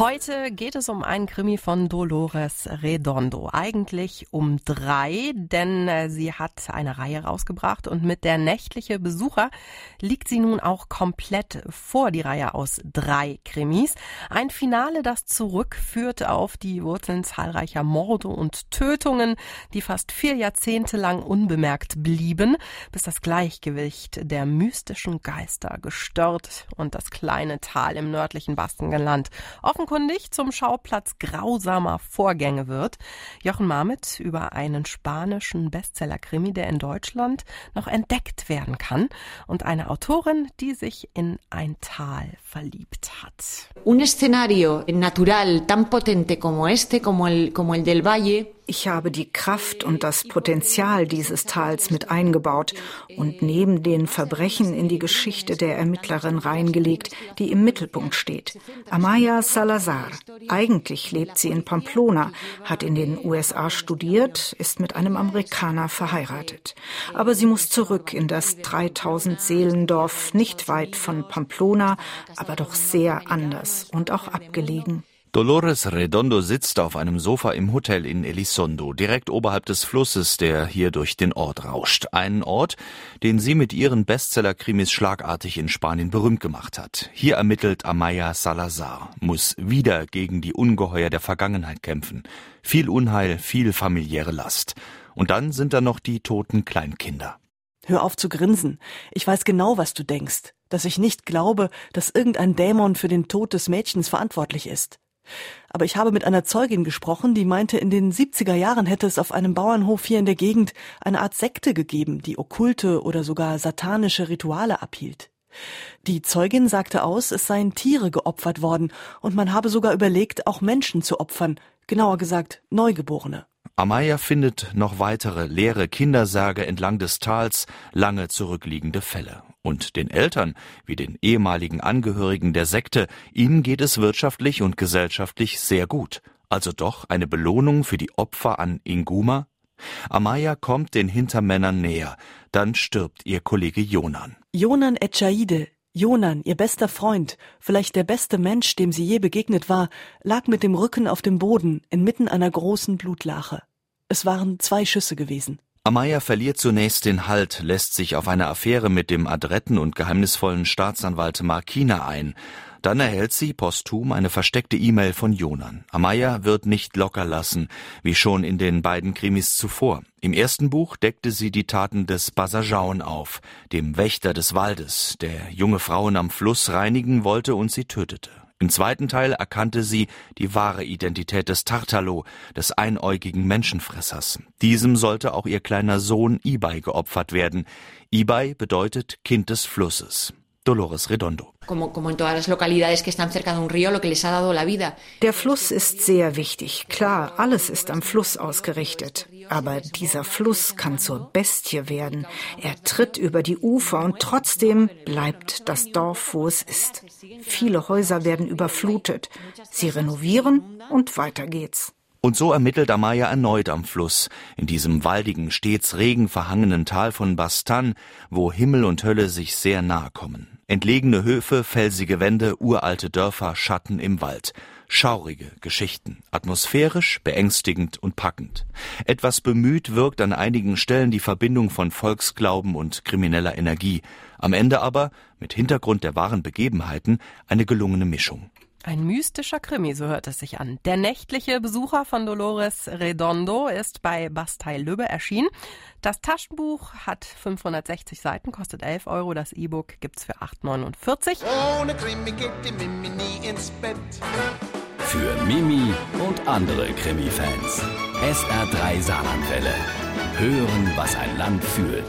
Heute geht es um einen Krimi von Dolores Redondo. Eigentlich um drei, denn äh, sie hat eine Reihe rausgebracht und mit der nächtliche Besucher liegt sie nun auch komplett vor die Reihe aus drei Krimis. Ein Finale, das zurückführt auf die Wurzeln zahlreicher Morde und Tötungen, die fast vier Jahrzehnte lang unbemerkt blieben, bis das Gleichgewicht der mystischen Geister gestört und das kleine Tal im nördlichen Baskenland offen offenkundig zum Schauplatz grausamer Vorgänge wird. Jochen Marmit über einen spanischen Bestseller-Krimi, der in Deutschland noch entdeckt werden kann und eine Autorin, die sich in ein Tal verliebt hat. Un escenario natural tan potente como este, como el, como el del Valle, ich habe die Kraft und das Potenzial dieses Tals mit eingebaut und neben den Verbrechen in die Geschichte der Ermittlerin reingelegt, die im Mittelpunkt steht. Amaya Salazar. Eigentlich lebt sie in Pamplona, hat in den USA studiert, ist mit einem Amerikaner verheiratet. Aber sie muss zurück in das 3000 Seelendorf, nicht weit von Pamplona, aber doch sehr anders und auch abgelegen. Dolores Redondo sitzt auf einem Sofa im Hotel in Elizondo, direkt oberhalb des Flusses, der hier durch den Ort rauscht. Einen Ort, den sie mit ihren Bestseller-Krimis schlagartig in Spanien berühmt gemacht hat. Hier ermittelt Amaya Salazar, muss wieder gegen die Ungeheuer der Vergangenheit kämpfen. Viel Unheil, viel familiäre Last. Und dann sind da noch die toten Kleinkinder. Hör auf zu grinsen. Ich weiß genau, was du denkst. Dass ich nicht glaube, dass irgendein Dämon für den Tod des Mädchens verantwortlich ist. Aber ich habe mit einer Zeugin gesprochen, die meinte, in den 70er Jahren hätte es auf einem Bauernhof hier in der Gegend eine Art Sekte gegeben, die okkulte oder sogar satanische Rituale abhielt. Die Zeugin sagte aus, es seien Tiere geopfert worden und man habe sogar überlegt, auch Menschen zu opfern, genauer gesagt Neugeborene. Amaya findet noch weitere leere Kindersärge entlang des Tals, lange zurückliegende Fälle. Und den Eltern, wie den ehemaligen Angehörigen der Sekte, ihnen geht es wirtschaftlich und gesellschaftlich sehr gut. Also doch eine Belohnung für die Opfer an Inguma? Amaya kommt den Hintermännern näher, dann stirbt ihr Kollege Jonan. Jonan Echaide, Jonan, ihr bester Freund, vielleicht der beste Mensch, dem sie je begegnet war, lag mit dem Rücken auf dem Boden inmitten einer großen Blutlache. Es waren zwei Schüsse gewesen. Amaya verliert zunächst den Halt, lässt sich auf eine Affäre mit dem adretten und geheimnisvollen Staatsanwalt Markina ein. Dann erhält sie posthum eine versteckte E-Mail von Jonan. Amaya wird nicht locker lassen, wie schon in den beiden Krimis zuvor. Im ersten Buch deckte sie die Taten des Basajaun auf, dem Wächter des Waldes, der junge Frauen am Fluss reinigen wollte und sie tötete. Im zweiten Teil erkannte sie die wahre Identität des Tartalo, des einäugigen Menschenfressers. Diesem sollte auch ihr kleiner Sohn Ibai geopfert werden. Ibai bedeutet Kind des Flusses. Dolores Redondo. Der Fluss ist sehr wichtig. Klar, alles ist am Fluss ausgerichtet. Aber dieser Fluss kann zur Bestie werden. Er tritt über die Ufer und trotzdem bleibt das Dorf, wo es ist. Viele Häuser werden überflutet. Sie renovieren und weiter geht's. Und so ermittelt Amaya erneut am Fluss, in diesem waldigen, stets regenverhangenen Tal von Bastan, wo Himmel und Hölle sich sehr nahe kommen. Entlegene Höfe, felsige Wände, uralte Dörfer, Schatten im Wald. Schaurige Geschichten, atmosphärisch, beängstigend und packend. Etwas bemüht wirkt an einigen Stellen die Verbindung von Volksglauben und krimineller Energie. Am Ende aber, mit Hintergrund der wahren Begebenheiten, eine gelungene Mischung. Ein mystischer Krimi, so hört es sich an. Der nächtliche Besucher von Dolores Redondo ist bei Bastei Lübbe erschienen. Das Taschenbuch hat 560 Seiten, kostet 11 Euro. Das E-Book gibt's für 8,49. Ohne Krimi geht die Mimi nie ins Bett. Für Mimi und andere Krimi-Fans. SR3 Saarlandwelle. Hören, was ein Land fühlt.